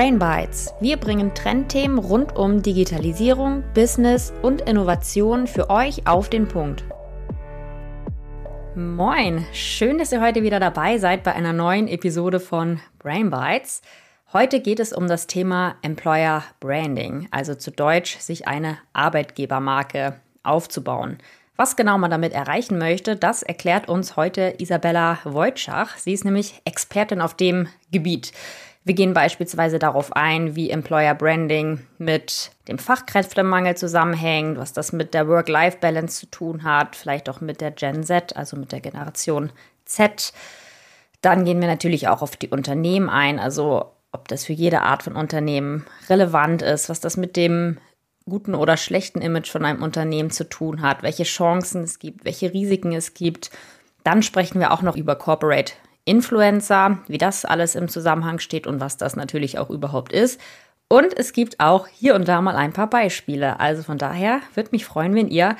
Brain Bites. Wir bringen Trendthemen rund um Digitalisierung, Business und Innovation für euch auf den Punkt. Moin, schön, dass ihr heute wieder dabei seid bei einer neuen Episode von Brain Bites. Heute geht es um das Thema Employer Branding, also zu Deutsch sich eine Arbeitgebermarke aufzubauen. Was genau man damit erreichen möchte, das erklärt uns heute Isabella Wojtschach. Sie ist nämlich Expertin auf dem Gebiet. Wir gehen beispielsweise darauf ein, wie Employer Branding mit dem Fachkräftemangel zusammenhängt, was das mit der Work-Life-Balance zu tun hat, vielleicht auch mit der Gen Z, also mit der Generation Z. Dann gehen wir natürlich auch auf die Unternehmen ein, also ob das für jede Art von Unternehmen relevant ist, was das mit dem guten oder schlechten Image von einem Unternehmen zu tun hat, welche Chancen es gibt, welche Risiken es gibt. Dann sprechen wir auch noch über Corporate Influencer, wie das alles im Zusammenhang steht und was das natürlich auch überhaupt ist. Und es gibt auch hier und da mal ein paar Beispiele. Also von daher würde mich freuen, wenn ihr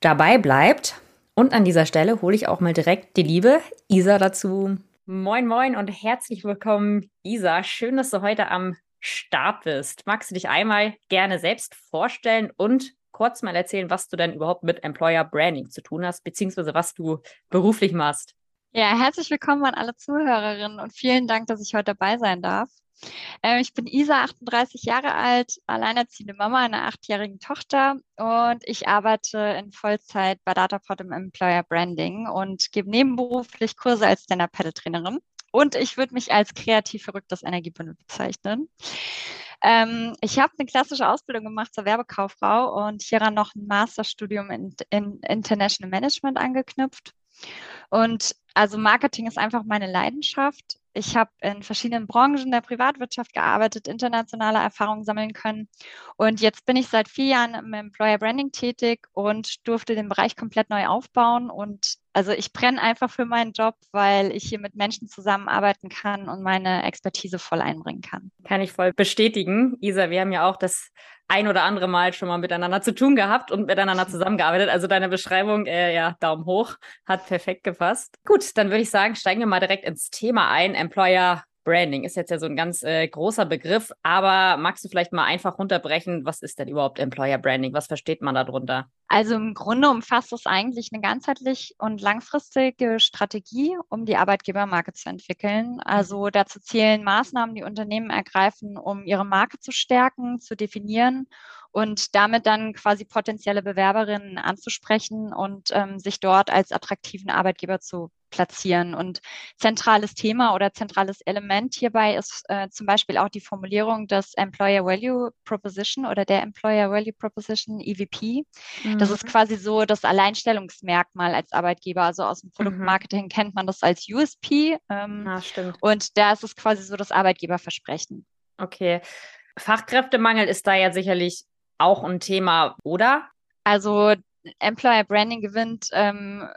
dabei bleibt. Und an dieser Stelle hole ich auch mal direkt die liebe Isa dazu. Moin, moin und herzlich willkommen, Isa. Schön, dass du heute am Start bist. Magst du dich einmal gerne selbst vorstellen und kurz mal erzählen, was du denn überhaupt mit Employer Branding zu tun hast, beziehungsweise was du beruflich machst? Ja, herzlich willkommen an alle Zuhörerinnen und vielen Dank, dass ich heute dabei sein darf. Äh, ich bin Isa, 38 Jahre alt, alleinerziehende Mama einer achtjährigen Tochter und ich arbeite in Vollzeit bei Dataport im Employer Branding und gebe nebenberuflich Kurse als Stand-Up-Paddle-Trainerin. Und ich würde mich als kreativ verrücktes Energiebündel bezeichnen. Ähm, ich habe eine klassische Ausbildung gemacht zur Werbekauffrau und hieran noch ein Masterstudium in, in International Management angeknüpft. Und also Marketing ist einfach meine Leidenschaft. Ich habe in verschiedenen Branchen der Privatwirtschaft gearbeitet, internationale Erfahrungen sammeln können. Und jetzt bin ich seit vier Jahren im Employer Branding tätig und durfte den Bereich komplett neu aufbauen. Und also ich brenne einfach für meinen Job, weil ich hier mit Menschen zusammenarbeiten kann und meine Expertise voll einbringen kann. Kann ich voll bestätigen. Isa, wir haben ja auch das ein oder andere Mal schon mal miteinander zu tun gehabt und miteinander zusammengearbeitet. Also deine Beschreibung, äh, ja, Daumen hoch, hat perfekt gefasst. Gut, dann würde ich sagen, steigen wir mal direkt ins Thema ein. Employer Branding ist jetzt ja so ein ganz äh, großer Begriff, aber magst du vielleicht mal einfach runterbrechen, was ist denn überhaupt Employer Branding? Was versteht man darunter? Also im Grunde umfasst es eigentlich eine ganzheitlich und langfristige Strategie, um die Arbeitgebermarke zu entwickeln. Mhm. Also dazu zählen Maßnahmen, die Unternehmen ergreifen, um ihre Marke zu stärken, zu definieren und damit dann quasi potenzielle Bewerberinnen anzusprechen und ähm, sich dort als attraktiven Arbeitgeber zu platzieren. Und zentrales Thema oder zentrales Element hierbei ist äh, zum Beispiel auch die Formulierung des Employer Value Proposition oder der Employer Value Proposition EVP. Mhm. Das ist mhm. quasi so das Alleinstellungsmerkmal als Arbeitgeber. Also aus dem mhm. Produktmarketing mhm. kennt man das als USP. Ähm, ah, stimmt. Und da ist es quasi so das Arbeitgeberversprechen. Okay. Fachkräftemangel ist da ja sicherlich auch ein Thema, oder? Also Employer Branding gewinnt ähm,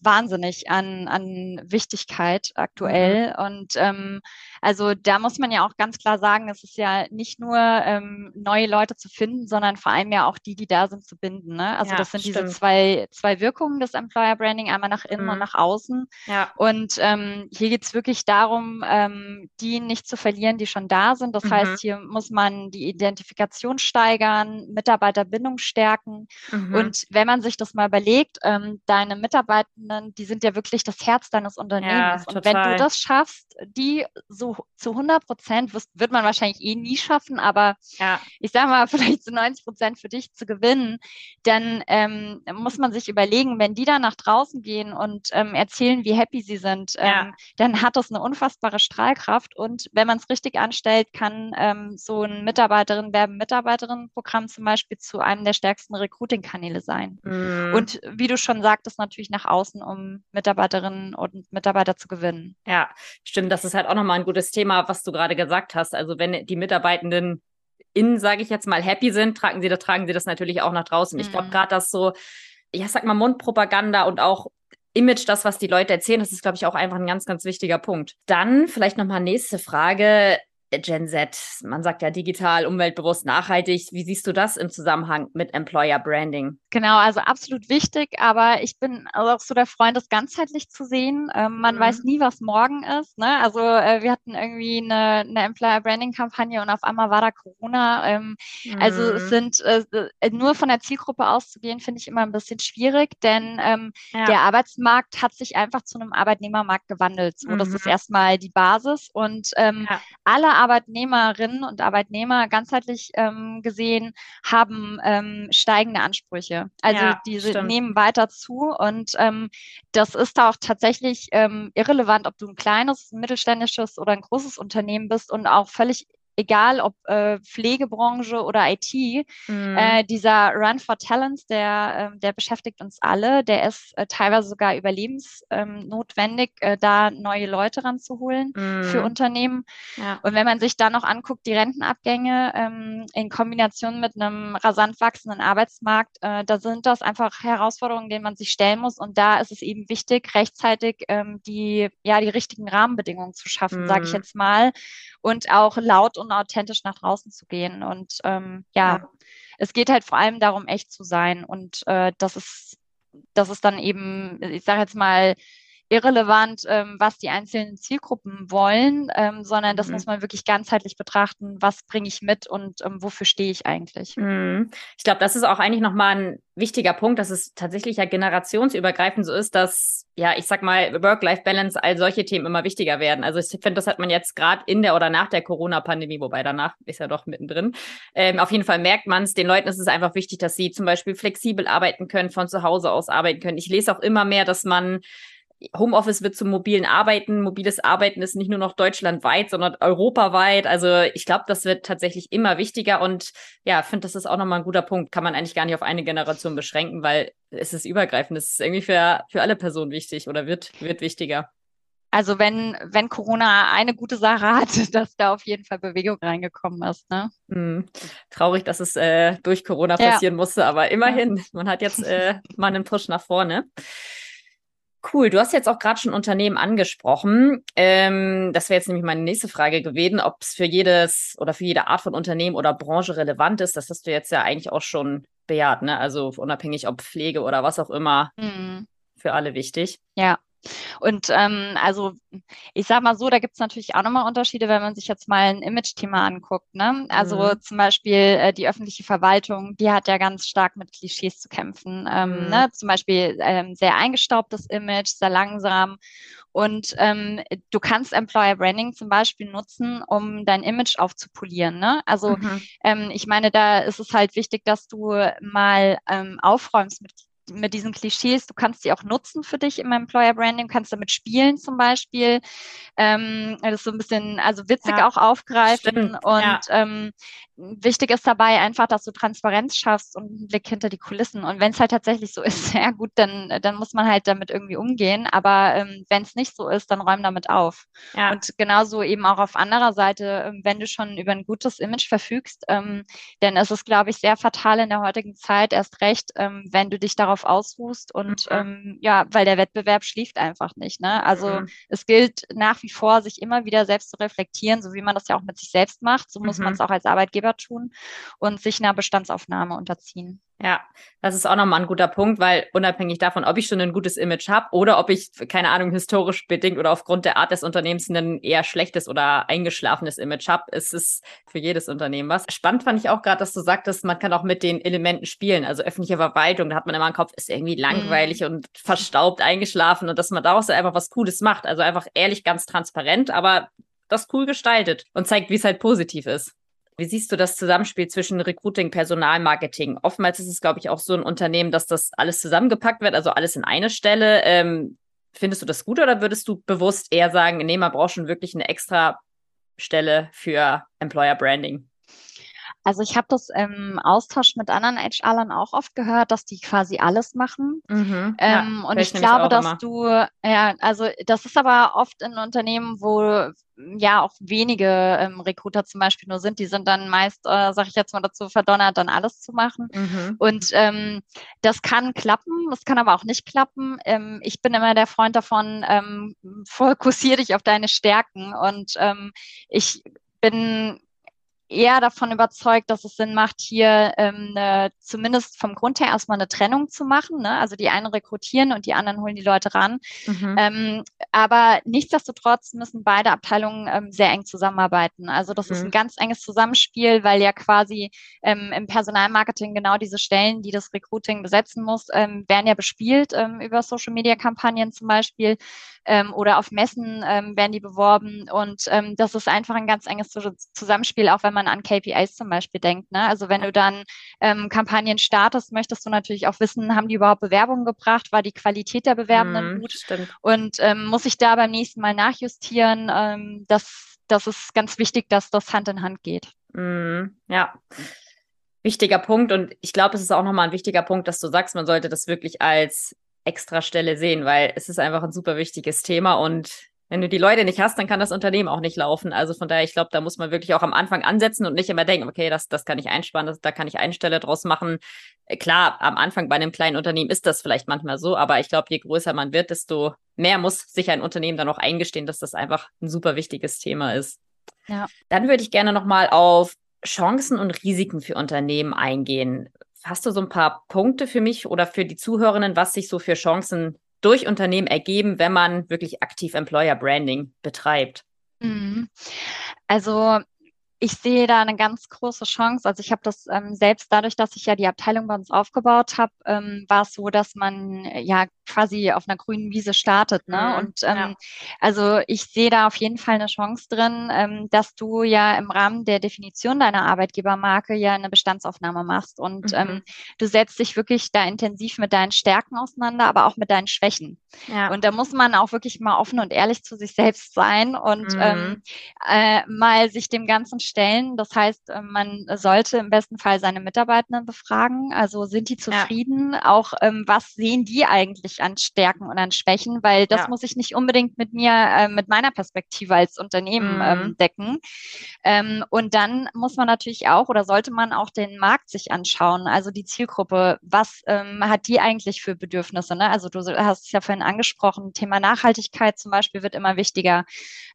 wahnsinnig an, an Wichtigkeit aktuell. Mhm. Und ähm, also da muss man ja auch ganz klar sagen, es ist ja nicht nur ähm, neue Leute zu finden, sondern vor allem ja auch die, die da sind, zu binden. Ne? Also ja, das sind stimmt. diese zwei, zwei Wirkungen des Employer Branding, einmal nach innen mhm. und nach außen. Ja. Und ähm, hier geht es wirklich darum, ähm, die nicht zu verlieren, die schon da sind. Das mhm. heißt, hier muss man die Identifikation steigern, Mitarbeiterbindung stärken. Mhm. Und wenn man sich das mal überlegt, ähm, deine Mitarbeitenden, die sind ja wirklich das Herz deines Unternehmens. Ja, und wenn du das schaffst, die so zu 100 Prozent wird man wahrscheinlich eh nie schaffen, aber ja. ich sage mal, vielleicht zu 90 Prozent für dich zu gewinnen, dann ähm, muss man sich überlegen, wenn die da nach draußen gehen und ähm, erzählen, wie happy sie sind, ja. ähm, dann hat das eine unfassbare Strahlkraft und wenn man es richtig anstellt, kann ähm, so ein Mitarbeiterin werben Mitarbeiterin Programm zum Beispiel zu einem der stärksten Recruiting-Kanäle sein. Mhm. Und wie du schon sagtest, natürlich nach außen, um Mitarbeiterinnen und Mitarbeiter zu gewinnen. Ja, stimmt. Das ist halt auch nochmal ein gutes Thema, was du gerade gesagt hast. Also wenn die Mitarbeitenden innen, sage ich jetzt mal, happy sind, tragen sie das, tragen sie das natürlich auch nach draußen. Mhm. Ich glaube, gerade das so, ja, sag mal, Mundpropaganda und auch Image, das, was die Leute erzählen, das ist, glaube ich, auch einfach ein ganz, ganz wichtiger Punkt. Dann vielleicht nochmal nächste Frage. Gen Z, man sagt ja digital, umweltbewusst, nachhaltig. Wie siehst du das im Zusammenhang mit Employer Branding? Genau, also absolut wichtig, aber ich bin auch so der Freund, das ganzheitlich zu sehen. Ähm, man mhm. weiß nie, was morgen ist. Ne? Also äh, wir hatten irgendwie eine, eine Employer Branding Kampagne und auf einmal war da Corona. Ähm, mhm. Also es mhm. sind äh, äh, nur von der Zielgruppe auszugehen, finde ich immer ein bisschen schwierig, denn ähm, ja. der Arbeitsmarkt hat sich einfach zu einem Arbeitnehmermarkt gewandelt. So, mhm. das ist mhm. erstmal die Basis und ähm, ja. alle Arbeitnehmerinnen und Arbeitnehmer ganzheitlich ähm, gesehen haben ähm, steigende Ansprüche. Also ja, diese stimmt. nehmen weiter zu und ähm, das ist auch tatsächlich ähm, irrelevant, ob du ein kleines, ein mittelständisches oder ein großes Unternehmen bist und auch völlig egal ob äh, Pflegebranche oder IT, mhm. äh, dieser Run for Talents, der, äh, der beschäftigt uns alle. Der ist äh, teilweise sogar überlebensnotwendig, äh, da neue Leute ranzuholen mhm. für Unternehmen. Ja. Und wenn man sich dann noch anguckt, die Rentenabgänge ähm, in Kombination mit einem rasant wachsenden Arbeitsmarkt, äh, da sind das einfach Herausforderungen, denen man sich stellen muss. Und da ist es eben wichtig, rechtzeitig ähm, die, ja, die richtigen Rahmenbedingungen zu schaffen, mhm. sage ich jetzt mal. Und auch laut und authentisch nach draußen zu gehen. Und ähm, ja, ja, es geht halt vor allem darum, echt zu sein. Und äh, das ist, das ist dann eben, ich sage jetzt mal, irrelevant, ähm, was die einzelnen Zielgruppen wollen, ähm, sondern das mhm. muss man wirklich ganzheitlich betrachten, was bringe ich mit und ähm, wofür stehe ich eigentlich. Mhm. Ich glaube, das ist auch eigentlich nochmal ein wichtiger Punkt, dass es tatsächlich ja generationsübergreifend so ist, dass, ja, ich sag mal, Work-Life-Balance, all solche Themen immer wichtiger werden. Also ich finde, das hat man jetzt gerade in der oder nach der Corona-Pandemie, wobei danach ist ja doch mittendrin. Ähm, auf jeden Fall merkt man es, den Leuten ist es einfach wichtig, dass sie zum Beispiel flexibel arbeiten können, von zu Hause aus arbeiten können. Ich lese auch immer mehr, dass man Homeoffice wird zum mobilen Arbeiten. Mobiles Arbeiten ist nicht nur noch deutschlandweit, sondern europaweit. Also ich glaube, das wird tatsächlich immer wichtiger und ja, finde, das ist auch nochmal ein guter Punkt. Kann man eigentlich gar nicht auf eine Generation beschränken, weil es ist übergreifend. Es ist irgendwie für, für alle Personen wichtig oder wird, wird wichtiger. Also wenn, wenn Corona eine gute Sache hat, dass da auf jeden Fall Bewegung reingekommen ist. Ne? Hm. Traurig, dass es äh, durch Corona passieren ja. musste, aber immerhin, man hat jetzt äh, mal einen Push nach vorne. Cool, du hast jetzt auch gerade schon Unternehmen angesprochen. Ähm, das wäre jetzt nämlich meine nächste Frage gewesen, ob es für jedes oder für jede Art von Unternehmen oder Branche relevant ist. Das hast du jetzt ja eigentlich auch schon bejaht, ne? Also unabhängig ob Pflege oder was auch immer, mhm. für alle wichtig. Ja. Und ähm, also ich sage mal so, da gibt es natürlich auch nochmal Unterschiede, wenn man sich jetzt mal ein Image-Thema anguckt. Ne? Also mhm. zum Beispiel äh, die öffentliche Verwaltung, die hat ja ganz stark mit Klischees zu kämpfen. Ähm, mhm. ne? Zum Beispiel ähm, sehr eingestaubtes Image, sehr langsam. Und ähm, du kannst Employer Branding zum Beispiel nutzen, um dein Image aufzupolieren. Ne? Also mhm. ähm, ich meine, da ist es halt wichtig, dass du mal ähm, aufräumst mit mit diesen Klischees, du kannst sie auch nutzen für dich im Employer Branding, kannst damit spielen zum Beispiel, ähm, das so ein bisschen, also witzig ja, auch aufgreifen stimmt, und ja. ähm, wichtig ist dabei einfach, dass du Transparenz schaffst und einen Blick hinter die Kulissen und wenn es halt tatsächlich so ist, ja gut, dann, dann muss man halt damit irgendwie umgehen, aber ähm, wenn es nicht so ist, dann räum damit auf. Ja. Und genauso eben auch auf anderer Seite, ähm, wenn du schon über ein gutes Image verfügst, ähm, denn es ist, glaube ich, sehr fatal in der heutigen Zeit, erst recht, ähm, wenn du dich darauf darauf ausruhst und mhm. ähm, ja, weil der Wettbewerb schläft einfach nicht. Ne? Also mhm. es gilt nach wie vor, sich immer wieder selbst zu reflektieren, so wie man das ja auch mit sich selbst macht, so muss mhm. man es auch als Arbeitgeber tun und sich einer Bestandsaufnahme unterziehen. Ja, das ist auch nochmal ein guter Punkt, weil unabhängig davon, ob ich schon ein gutes Image habe oder ob ich, keine Ahnung, historisch bedingt oder aufgrund der Art des Unternehmens ein eher schlechtes oder eingeschlafenes Image habe, ist es für jedes Unternehmen was. Spannend fand ich auch gerade, dass du sagtest, man kann auch mit den Elementen spielen. Also öffentliche Verwaltung, da hat man immer im Kopf, ist irgendwie langweilig mhm. und verstaubt eingeschlafen und dass man daraus einfach was Cooles macht. Also einfach ehrlich, ganz transparent, aber das cool gestaltet und zeigt, wie es halt positiv ist. Wie siehst du das Zusammenspiel zwischen Recruiting, Personal, Marketing? Oftmals ist es, glaube ich, auch so ein Unternehmen, dass das alles zusammengepackt wird, also alles in eine Stelle. Ähm, findest du das gut oder würdest du bewusst eher sagen, nee, man braucht schon wirklich eine extra Stelle für Employer Branding? Also ich habe das im Austausch mit anderen HR-Lern auch oft gehört, dass die quasi alles machen. Mhm, ähm, ja, und ich glaube, dass immer. du, ja, also das ist aber oft in Unternehmen, wo ja auch wenige ähm, Recruiter zum Beispiel nur sind, die sind dann meist, äh, sag ich jetzt mal dazu, verdonnert, dann alles zu machen. Mhm. Und ähm, das kann klappen, das kann aber auch nicht klappen. Ähm, ich bin immer der Freund davon, ähm, fokussier dich auf deine Stärken und ähm, ich bin eher davon überzeugt, dass es Sinn macht, hier ähm, ne, zumindest vom Grund her erstmal eine Trennung zu machen. Ne? Also die einen rekrutieren und die anderen holen die Leute ran. Mhm. Ähm, aber nichtsdestotrotz müssen beide Abteilungen ähm, sehr eng zusammenarbeiten. Also das mhm. ist ein ganz enges Zusammenspiel, weil ja quasi ähm, im Personalmarketing genau diese Stellen, die das Recruiting besetzen muss, ähm, werden ja bespielt ähm, über Social-Media-Kampagnen zum Beispiel ähm, oder auf Messen ähm, werden die beworben. Und ähm, das ist einfach ein ganz enges Zusammenspiel, auch wenn man an KPIs zum Beispiel denkt. Ne? Also wenn du dann ähm, Kampagnen startest, möchtest du natürlich auch wissen, haben die überhaupt Bewerbungen gebracht? War die Qualität der Bewerbenden mm, gut? Stimmt. Und ähm, muss ich da beim nächsten Mal nachjustieren? Ähm, das, das ist ganz wichtig, dass das Hand in Hand geht. Mm, ja wichtiger Punkt. Und ich glaube, es ist auch nochmal ein wichtiger Punkt, dass du sagst, man sollte das wirklich als Extrastelle sehen, weil es ist einfach ein super wichtiges Thema und wenn du die Leute nicht hast, dann kann das Unternehmen auch nicht laufen. Also von daher, ich glaube, da muss man wirklich auch am Anfang ansetzen und nicht immer denken, okay, das, das kann ich einsparen, das, da kann ich eine Stelle draus machen. Äh, klar, am Anfang bei einem kleinen Unternehmen ist das vielleicht manchmal so, aber ich glaube, je größer man wird, desto mehr muss sich ein Unternehmen dann auch eingestehen, dass das einfach ein super wichtiges Thema ist. Ja. Dann würde ich gerne nochmal auf Chancen und Risiken für Unternehmen eingehen. Hast du so ein paar Punkte für mich oder für die Zuhörenden, was sich so für Chancen durch Unternehmen ergeben, wenn man wirklich aktiv Employer Branding betreibt? Mhm. Also ich sehe da eine ganz große Chance. Also ich habe das ähm, selbst dadurch, dass ich ja die Abteilung bei uns aufgebaut habe, ähm, war es so, dass man äh, ja quasi auf einer grünen Wiese startet. Ne? Mhm, und ähm, ja. also ich sehe da auf jeden Fall eine Chance drin, ähm, dass du ja im Rahmen der Definition deiner Arbeitgebermarke ja eine Bestandsaufnahme machst und mhm. ähm, du setzt dich wirklich da intensiv mit deinen Stärken auseinander, aber auch mit deinen Schwächen. Ja. Und da muss man auch wirklich mal offen und ehrlich zu sich selbst sein und mhm. ähm, äh, mal sich dem Ganzen stellen. Das heißt, äh, man sollte im besten Fall seine Mitarbeitenden befragen. Also sind die zufrieden? Ja. Auch ähm, was sehen die eigentlich an Stärken und an Schwächen? Weil das ja. muss ich nicht unbedingt mit mir, äh, mit meiner Perspektive als Unternehmen mhm. ähm, decken. Ähm, und dann muss man natürlich auch oder sollte man auch den Markt sich anschauen. Also die Zielgruppe. Was ähm, hat die eigentlich für Bedürfnisse? Ne? Also du hast es ja vorhin angesprochen. Thema Nachhaltigkeit zum Beispiel wird immer wichtiger.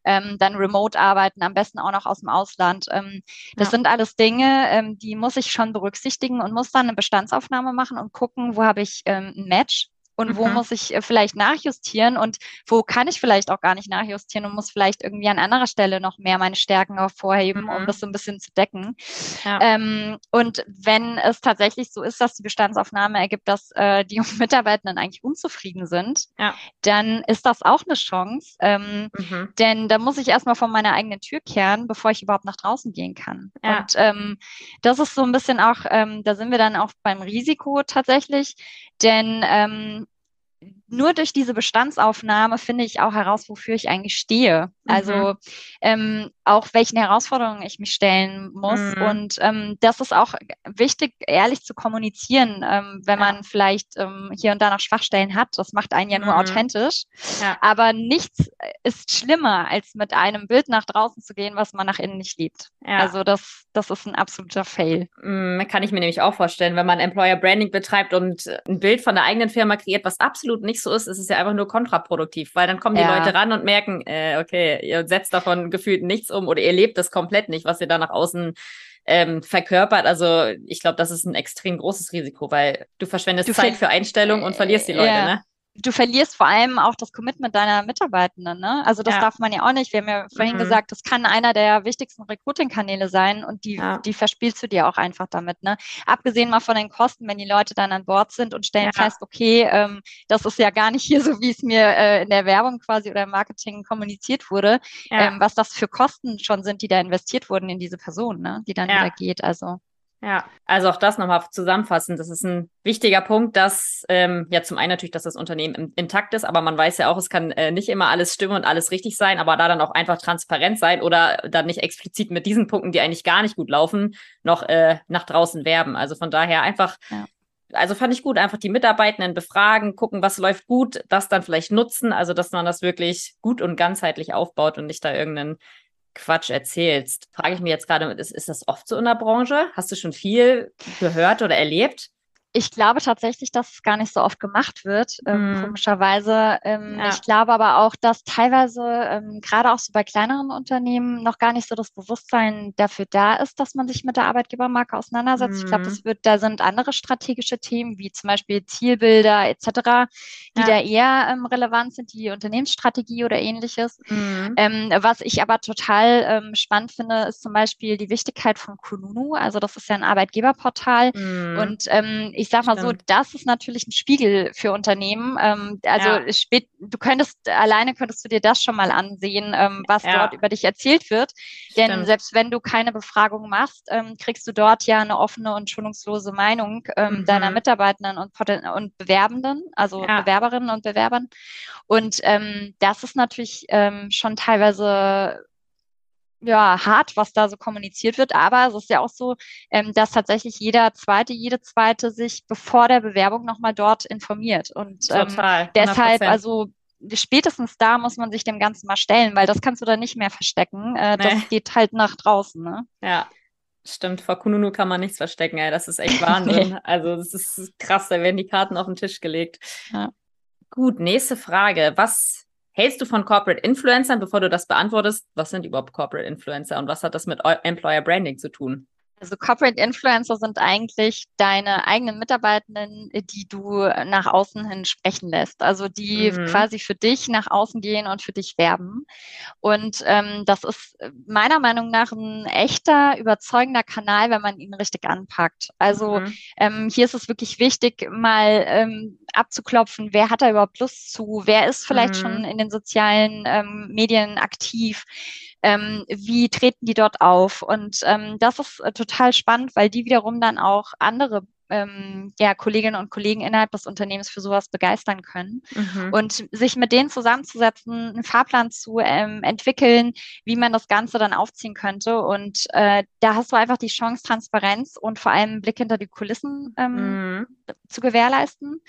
Ähm, dann Remote-Arbeiten, am besten auch noch aus dem Ausland. Ähm, das ja. sind alles Dinge, ähm, die muss ich schon berücksichtigen und muss dann eine Bestandsaufnahme machen und gucken, wo habe ich ähm, ein Match und wo mhm. muss ich äh, vielleicht nachjustieren und wo kann ich vielleicht auch gar nicht nachjustieren und muss vielleicht irgendwie an anderer Stelle noch mehr meine Stärken hervorheben, mhm. um das so ein bisschen zu decken. Ja. Ähm, und wenn es tatsächlich so ist, dass die Bestandsaufnahme ergibt, dass äh, die Mitarbeitenden eigentlich unzufrieden sind, ja. dann ist das auch eine Chance. Ähm, mhm. Denn da muss ich erstmal von meiner eigenen Tür kehren, bevor ich überhaupt nach draußen gehen kann. Ja. Und ähm, das ist so ein bisschen auch, ähm, da sind wir dann auch beim Risiko tatsächlich, denn ähm, nur durch diese Bestandsaufnahme finde ich auch heraus, wofür ich eigentlich stehe. Also, mhm. Also ähm, auch welchen Herausforderungen ich mich stellen muss. Mhm. Und ähm, das ist auch wichtig, ehrlich zu kommunizieren, ähm, wenn ja. man vielleicht ähm, hier und da noch Schwachstellen hat. Das macht einen ja nur mhm. authentisch. Ja. Aber nichts ist schlimmer, als mit einem Bild nach draußen zu gehen, was man nach innen nicht liebt. Ja. Also das, das ist ein absoluter Fail. Mhm, kann ich mir nämlich auch vorstellen, wenn man Employer Branding betreibt und ein Bild von der eigenen Firma kreiert, was absolut nicht so ist, ist es ja einfach nur kontraproduktiv, weil dann kommen die Leute ran und merken, äh, okay, ihr setzt davon gefühlt nichts um oder ihr lebt das komplett nicht, was ihr da nach außen ähm, verkörpert. Also ich glaube, das ist ein extrem großes Risiko, weil du verschwendest du Zeit für Einstellung und verlierst die Leute, ja. ne? Du verlierst vor allem auch das Commitment deiner Mitarbeitenden. Ne? Also das ja. darf man ja auch nicht. Wir haben ja vorhin mhm. gesagt, das kann einer der wichtigsten Recruiting-Kanäle sein und die, ja. die verspielst du dir auch einfach damit. Ne? Abgesehen mal von den Kosten, wenn die Leute dann an Bord sind und stellen ja. fest, okay, ähm, das ist ja gar nicht hier so, wie es mir äh, in der Werbung quasi oder im Marketing kommuniziert wurde, ähm, was das für Kosten schon sind, die da investiert wurden in diese Person, ne? die dann wieder geht. Also ja, also auch das nochmal zusammenfassend. Das ist ein wichtiger Punkt, dass ähm, ja zum einen natürlich, dass das Unternehmen intakt ist, aber man weiß ja auch, es kann äh, nicht immer alles stimmen und alles richtig sein, aber da dann auch einfach transparent sein oder dann nicht explizit mit diesen Punkten, die eigentlich gar nicht gut laufen, noch äh, nach draußen werben. Also von daher einfach ja also fand ich gut, einfach die Mitarbeitenden befragen, gucken, was läuft gut, das dann vielleicht nutzen, also dass man das wirklich gut und ganzheitlich aufbaut und nicht da irgendeinen Quatsch erzählst. Frage ich mich jetzt gerade, ist, ist das oft so in der Branche? Hast du schon viel gehört oder erlebt? Ich glaube tatsächlich, dass es gar nicht so oft gemacht wird, ähm, mm. komischerweise. Ähm, ja. Ich glaube aber auch, dass teilweise, ähm, gerade auch so bei kleineren Unternehmen, noch gar nicht so das Bewusstsein dafür da ist, dass man sich mit der Arbeitgebermarke auseinandersetzt. Mm. Ich glaube, wird, da sind andere strategische Themen, wie zum Beispiel Zielbilder etc., die ja. da eher ähm, relevant sind, die Unternehmensstrategie oder ähnliches. Mm. was ich aber total ähm, spannend finde, ist zum Beispiel die Wichtigkeit von Kununu. Also das ist ja ein Arbeitgeberportal mhm. und ich sag mal Stimmt. so, das ist natürlich ein Spiegel für Unternehmen. Ähm, also ja. spät, du könntest alleine könntest du dir das schon mal ansehen, ähm, was ja. dort über dich erzählt wird. Denn Stimmt. selbst wenn du keine Befragung machst, ähm, kriegst du dort ja eine offene und schonungslose Meinung ähm, mhm. deiner Mitarbeitenden und, und Bewerbenden, also ja. Bewerberinnen und Bewerbern. Und ähm, das ist natürlich ähm, schon teilweise ja, hart, was da so kommuniziert wird, aber es ist ja auch so, ähm, dass tatsächlich jeder Zweite, jede Zweite sich bevor der Bewerbung nochmal dort informiert. Und ähm, Total, deshalb, also spätestens da muss man sich dem Ganzen mal stellen, weil das kannst du da nicht mehr verstecken. Äh, nee. Das geht halt nach draußen. Ne? Ja, Stimmt, vor Kununu kann man nichts verstecken, ey. Das ist echt Wahnsinn. also, das ist krass, da werden die Karten auf den Tisch gelegt. Ja. Gut, nächste Frage. Was hältst du von Corporate Influencern, bevor du das beantwortest? Was sind überhaupt Corporate Influencer und was hat das mit Employer Branding zu tun? Also Corporate Influencer sind eigentlich deine eigenen Mitarbeitenden, die du nach außen hin sprechen lässt. Also die mhm. quasi für dich nach außen gehen und für dich werben. Und ähm, das ist meiner Meinung nach ein echter, überzeugender Kanal, wenn man ihn richtig anpackt. Also mhm. ähm, hier ist es wirklich wichtig, mal ähm, abzuklopfen, wer hat da überhaupt Lust zu, wer ist vielleicht mhm. schon in den sozialen ähm, Medien aktiv ähm, wie treten die dort auf? Und ähm, das ist äh, total spannend, weil die wiederum dann auch andere ähm, ja, Kolleginnen und Kollegen innerhalb des Unternehmens für sowas begeistern können. Mhm. Und sich mit denen zusammenzusetzen, einen Fahrplan zu ähm, entwickeln, wie man das Ganze dann aufziehen könnte. Und äh, da hast du einfach die Chance, Transparenz und vor allem einen Blick hinter die Kulissen ähm, mhm. zu gewährleisten.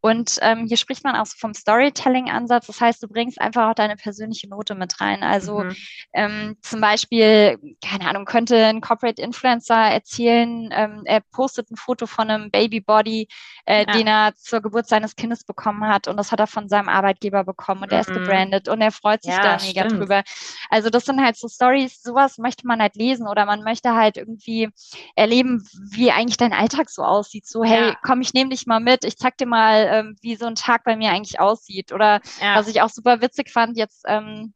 Und ähm, hier spricht man auch vom Storytelling-Ansatz. Das heißt, du bringst einfach auch deine persönliche Note mit rein. Also mhm. ähm, zum Beispiel, keine Ahnung, könnte ein Corporate Influencer erzählen, ähm, er postet ein Foto von einem Babybody, äh, ja. den er zur Geburt seines Kindes bekommen hat. Und das hat er von seinem Arbeitgeber bekommen und mhm. er ist gebrandet und er freut sich ja, da mega stimmt. drüber. Also das sind halt so Stories, sowas möchte man halt lesen oder man möchte halt irgendwie erleben, wie eigentlich dein Alltag so aussieht. So, hey, ja. komm, ich nehme dich mal mit, ich zeig dir mal, ähm, wie so ein Tag bei mir eigentlich aussieht. Oder was ich auch super witzig fand, jetzt ähm,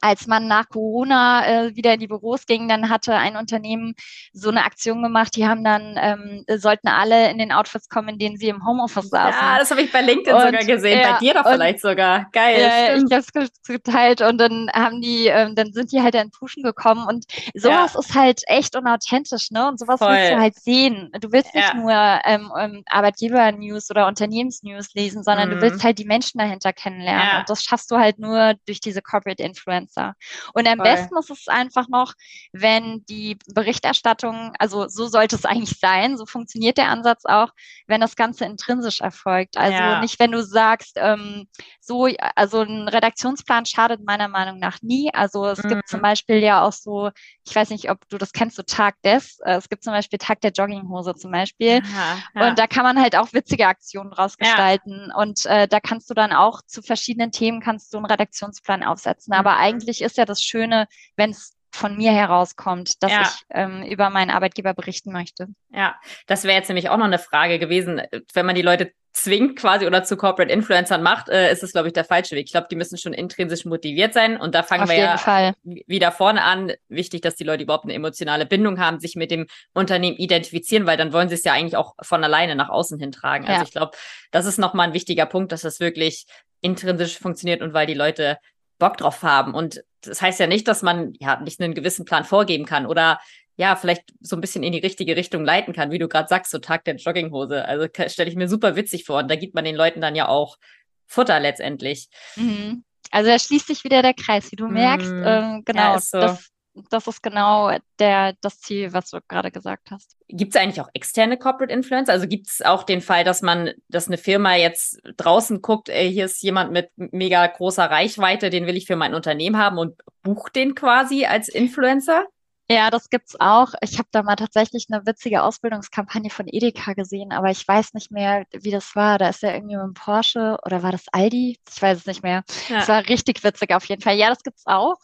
als man nach Corona äh, wieder in die Büros ging, dann hatte ein Unternehmen so eine Aktion gemacht, die haben dann, ähm, sollten alle in den Outfits kommen, in denen sie im Homeoffice saßen. Ja, das habe ich bei LinkedIn und, sogar gesehen, ja, bei dir doch vielleicht sogar. Geil. Ja, ich habe es geteilt und dann haben die, ähm, dann sind die halt in Puschen gekommen und sowas ja. ist halt echt unauthentisch, ne? Und sowas Voll. willst du halt sehen. Du willst nicht nur ähm, ähm, Arbeitgeber-News oder Unternehmens-News lesen, sondern mhm. du willst halt die Menschen dahinter kennenlernen. Und das schaffst du halt nur durch diese Corporate Influence. Influencer. Und am Voll. besten ist es einfach noch, wenn die Berichterstattung, also so sollte es eigentlich sein, so funktioniert der Ansatz auch, wenn das Ganze intrinsisch erfolgt. Also ja. nicht, wenn du sagst, ähm, so, also ein Redaktionsplan schadet meiner Meinung nach nie. Also es mhm. gibt zum mhm. Beispiel ja auch so, ich weiß nicht, ob du das kennst, so Tag des. Äh, es gibt zum Beispiel Tag der Jogginghose zum Beispiel. Ja, ja. Und da kann man halt auch witzige Aktionen draus gestalten. Und äh, da kannst du dann auch zu verschiedenen Themen kannst du einen Redaktionsplan aufsetzen. Aber eigentlich eigentlich ist ja das Schöne, wenn es von mir herauskommt, dass ja. ich ähm, über meinen Arbeitgeber berichten möchte. Ja, das wäre jetzt nämlich auch noch eine Frage gewesen, wenn man die Leute zwingt quasi oder zu Corporate Influencern macht, äh, ist das, glaube ich, der falsche Weg. Ich glaube, die müssen schon intrinsisch motiviert sein und da fangen Auf wir ja Fall. wieder vorne an. Wichtig, dass die Leute überhaupt eine emotionale Bindung haben, sich mit dem Unternehmen identifizieren, weil dann wollen sie es ja eigentlich auch von alleine nach außen hintragen. Also ja. ich glaube, das ist nochmal ein wichtiger Punkt, dass das wirklich intrinsisch funktioniert und weil die Leute Bock drauf haben. Und das heißt ja nicht, dass man ja nicht einen gewissen Plan vorgeben kann oder ja, vielleicht so ein bisschen in die richtige Richtung leiten kann, wie du gerade sagst, so Tag der Jogginghose. Also stelle ich mir super witzig vor. Und da gibt man den Leuten dann ja auch Futter letztendlich. Mhm. Also da schließt sich wieder der Kreis, wie du merkst. Mhm. Ähm, genau, ja, so. das, das ist genau der, das Ziel, was du gerade gesagt hast. Gibt es eigentlich auch externe Corporate Influencer? Also gibt es auch den Fall, dass man, dass eine Firma jetzt draußen guckt, ey, hier ist jemand mit mega großer Reichweite, den will ich für mein Unternehmen haben und bucht den quasi als Influencer? Ja, das gibt's auch. Ich habe da mal tatsächlich eine witzige Ausbildungskampagne von Edeka gesehen, aber ich weiß nicht mehr, wie das war. Da ist ja irgendwie mit dem Porsche oder war das Aldi? Ich weiß es nicht mehr. Ja. Das war richtig witzig auf jeden Fall. Ja, das gibt's auch.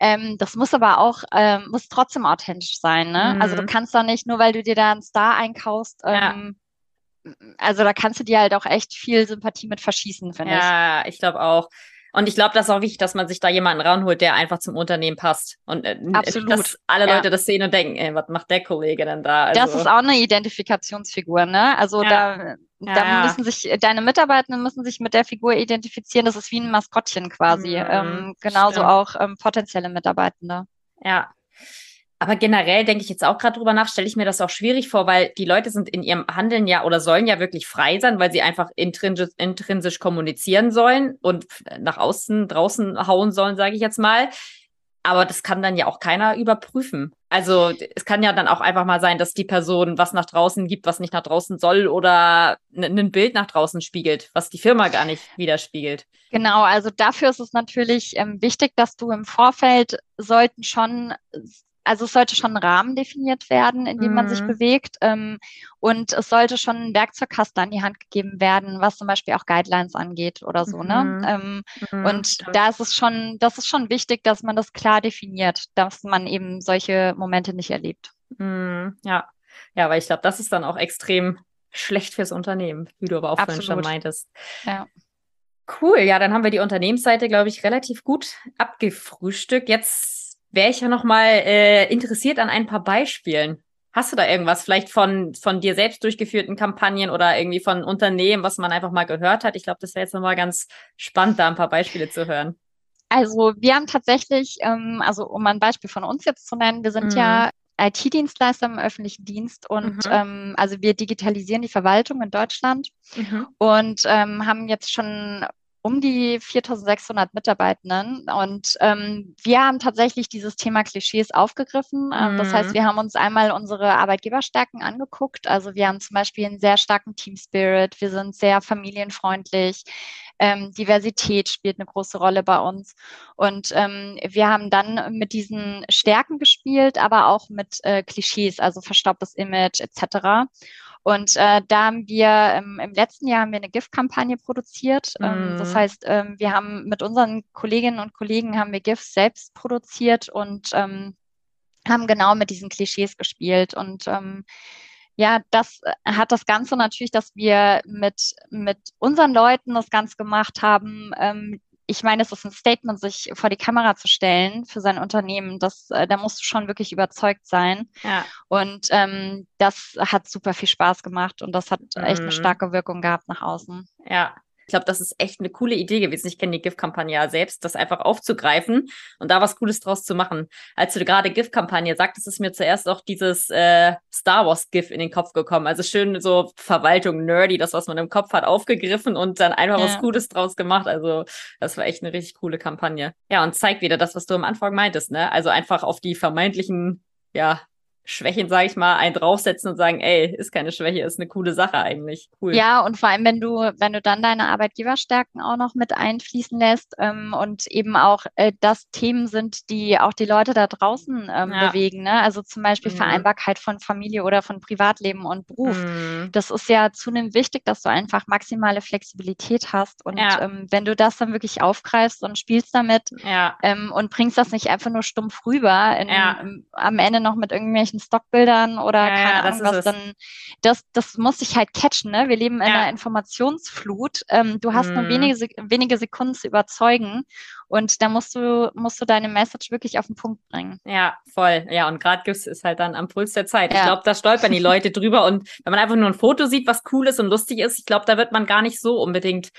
Ähm, das muss aber auch, ähm, muss trotzdem authentisch sein. Ne? Mhm. Also du mhm. kannst doch nicht, nur weil du dir da einen Star einkaufst, ähm, ja. also da kannst du dir halt auch echt viel Sympathie mit verschießen, finde ich. Ja, ich glaube auch. Und ich glaube, das ist auch wichtig, dass man sich da jemanden ranholt, der einfach zum Unternehmen passt. Und äh, Absolut. dass alle ja. Leute das sehen und denken, ey, was macht der Kollege denn da? Also, das ist auch eine Identifikationsfigur, ne? Also ja. da, da ja, müssen sich, deine Mitarbeitenden müssen sich mit der Figur identifizieren. Das ist wie ein Maskottchen quasi. Mhm, ähm, genauso stimmt. auch ähm, potenzielle Mitarbeitende. Ja. Aber generell denke ich jetzt auch gerade drüber nach, stelle ich mir das auch schwierig vor, weil die Leute sind in ihrem Handeln ja oder sollen ja wirklich frei sein, weil sie einfach intrinsisch, intrinsisch kommunizieren sollen und nach außen, draußen hauen sollen, sage ich jetzt mal. Aber das kann dann ja auch keiner überprüfen. Also es kann ja dann auch einfach mal sein, dass die Person was nach draußen gibt, was nicht nach draußen soll oder ein Bild nach draußen spiegelt, was die Firma gar nicht widerspiegelt. Genau, also dafür ist es natürlich ähm, wichtig, dass du im Vorfeld sollten schon also es sollte schon ein Rahmen definiert werden, in dem mhm. man sich mhm. bewegt. Ähm, und es sollte schon ein Werkzeugkasten an die Hand gegeben werden, was zum Beispiel auch Guidelines angeht oder so. Ne? Mhm. Ne? Ähm, mhm. Und da ist es schon, das ist schon wichtig, dass man das klar definiert, dass man eben solche Momente nicht erlebt. Mhm. Ja, ja, weil ich glaube, das ist dann auch extrem schlecht fürs Unternehmen, wie du aber auch vorhin schon meintest. Ja. Cool, ja, dann haben wir die Unternehmensseite, glaube ich, relativ gut abgefrühstückt. Jetzt wäre ich ja noch mal äh, interessiert an ein paar Beispielen. Hast du da irgendwas vielleicht von, von dir selbst durchgeführten Kampagnen oder irgendwie von Unternehmen, was man einfach mal gehört hat? Ich glaube, das wäre jetzt nochmal ganz spannend, da ein paar Beispiele zu hören. Also wir haben tatsächlich, ähm, also um ein Beispiel von uns jetzt zu nennen, wir sind mhm. ja IT-Dienstleister im öffentlichen Dienst und mhm. ähm, also wir digitalisieren die Verwaltung in Deutschland mhm. und ähm, haben jetzt schon um die 4600 Mitarbeitenden. Und ähm, wir haben tatsächlich dieses Thema Klischees aufgegriffen. Ähm, mhm. Das heißt, mhm. wir haben uns einmal unsere Arbeitgeberstärken angeguckt. Also wir haben zum Beispiel einen sehr starken Team Spirit. Wir sind sehr familienfreundlich. Ähm, Diversität spielt eine große Rolle bei uns. Und ähm, wir haben dann mit diesen Stärken gespielt, aber auch mit äh, Klischees, also verstaubtes Image etc. Und äh, da haben wir ähm, im letzten Jahr haben wir eine GIF-Kampagne produziert. Ähm, Das mhm. heißt, ähm, wir haben mit unseren Kolleginnen und Kollegen haben wir GIFs selbst produziert und ähm, haben genau mit diesen Klischees gespielt. Und ähm, ja, das äh, hat das Ganze natürlich, dass wir mit, mit unseren Leuten das Ganze gemacht haben, ähm, ich meine, es ist ein Statement, sich vor die Kamera zu stellen für sein Unternehmen. Das, äh, da musst du schon wirklich überzeugt sein. Ja. Und ähm, das hat super viel Spaß gemacht und das hat echt eine mhm. starke Wirkung gehabt nach außen. Ja, ich glaube, das ist echt eine coole Idee gewesen. Ich kenne die GIF-Kampagne ja selbst, das einfach aufzugreifen und da was Cooles draus zu machen. Als du gerade GIF-Kampagne sagtest, ist mir zuerst auch dieses äh, Star Wars-GIF in den Kopf gekommen. Also schön so Verwaltung, nerdy, das, was man im Kopf hat, aufgegriffen und dann einfach ja. was Cooles draus gemacht. Also das war echt eine richtig coole Kampagne. Ja, und zeigt wieder das, was du am Anfang meintest, ne? Also einfach auf die vermeintlichen ja, Schwächen, sage ich mal, einen draufsetzen und sagen, ey, ist keine Schwäche, ist eine coole Sache eigentlich. Cool. Ja, und vor allem, wenn du, wenn du dann deine Arbeitgeberstärken auch noch mit einfließen lässt ähm, und eben auch äh, das Themen sind, die auch die Leute da draußen ähm, ja. bewegen. Ne? Also zum Beispiel mhm. Vereinbarkeit von Familie oder von Privatleben und Beruf. Mhm. Das ist ja zunehmend wichtig, dass du einfach maximale Flexibilität hast. Und ja. ähm, wenn du das dann wirklich aufgreifst und spielst damit ja. ähm, und bringst das nicht einfach nur stumpf rüber, in, am Ende noch mit irgendwelchen irgendwelchen Stockbildern oder ja, keine ja, Ahnung was, dann das, das muss sich halt catchen, ne? Wir leben in einer Informationsflut. Ähm, du hast mhm. nur wenige, wenige Sekunden zu überzeugen und da musst du, musst du deine Message wirklich auf den Punkt bringen. Ja, voll. Ja, und gerade GIFs ist halt dann am Puls der Zeit. Ja. Ich glaube, da stolpern die Leute drüber. Und wenn man einfach nur ein Foto sieht, was cool ist und lustig ist, ich glaube, da wird man gar nicht so unbedingt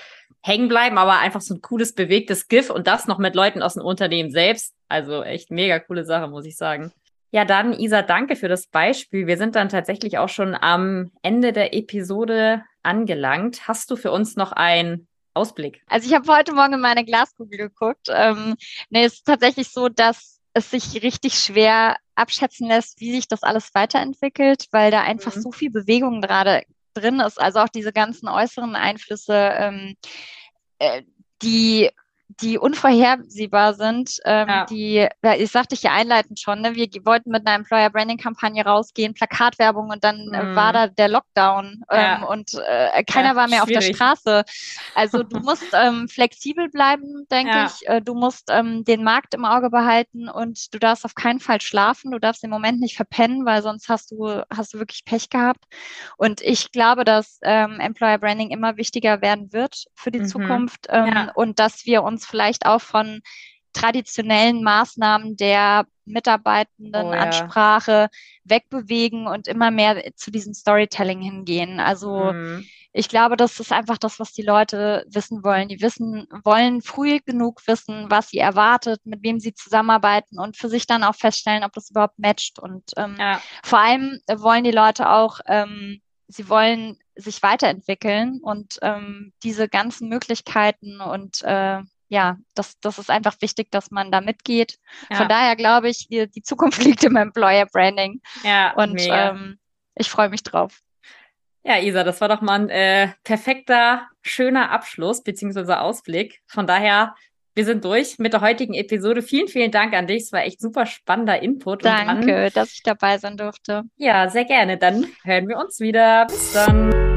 hängen bleiben, aber einfach so ein cooles, bewegtes GIF und das noch mit Leuten aus dem Unternehmen selbst. Also echt mega coole Sache, muss ich sagen. Ja, dann, Isa, danke für das Beispiel. Wir sind dann tatsächlich auch schon am Ende der Episode angelangt. Hast du für uns noch einen Ausblick? Also ich habe heute Morgen in meine Glaskugel geguckt. Ähm, nee, es ist tatsächlich so, dass es sich richtig schwer abschätzen lässt, wie sich das alles weiterentwickelt, weil da einfach mhm. so viel Bewegung gerade drin ist. Also auch diese ganzen äußeren Einflüsse, ähm, äh, die die unvorhersehbar sind, ähm, ja. die, ja, ich sagte ich ja einleitend schon, ne, wir wollten mit einer Employer Branding Kampagne rausgehen, Plakatwerbung und dann mm. war da der Lockdown ähm, ja. und äh, keiner war mehr schwierig. auf der Straße. Also du musst ähm, flexibel bleiben, denke ich. Äh, du musst ähm, den Markt im Auge behalten und du darfst auf keinen Fall schlafen. Du darfst im Moment nicht verpennen, weil sonst hast du hast du wirklich Pech gehabt. Und ich glaube, dass ähm, Employer Branding immer wichtiger werden wird für die mhm. Zukunft ähm, und dass wir uns vielleicht auch von traditionellen Maßnahmen der Mitarbeitendenonansprache oh, ja. wegbewegen und immer mehr zu diesem Storytelling hingehen. Also mhm. ich glaube, das ist einfach das, was die Leute wissen wollen. Die wissen, wollen früh genug wissen, was sie erwartet, mit wem sie zusammenarbeiten und für sich dann auch feststellen, ob das überhaupt matcht. Und ähm, ja. vor allem wollen die Leute auch, ähm, sie wollen sich weiterentwickeln und ähm, diese ganzen Möglichkeiten und äh, ja, das, das ist einfach wichtig, dass man da mitgeht. Ja. Von daher glaube ich, die, Zukunft liegt im Employer Branding. Ja, und ähm, ich freue mich drauf. Ja, Isa, das war doch mal ein äh, perfekter, schöner Abschluss beziehungsweise Ausblick. Von daher, wir sind durch mit der heutigen Episode. Vielen, vielen Dank an dich. Es war echt super spannender Input. Danke, dann, dass ich dabei sein durfte. Ja, sehr gerne. Dann hören wir uns wieder. Bis dann.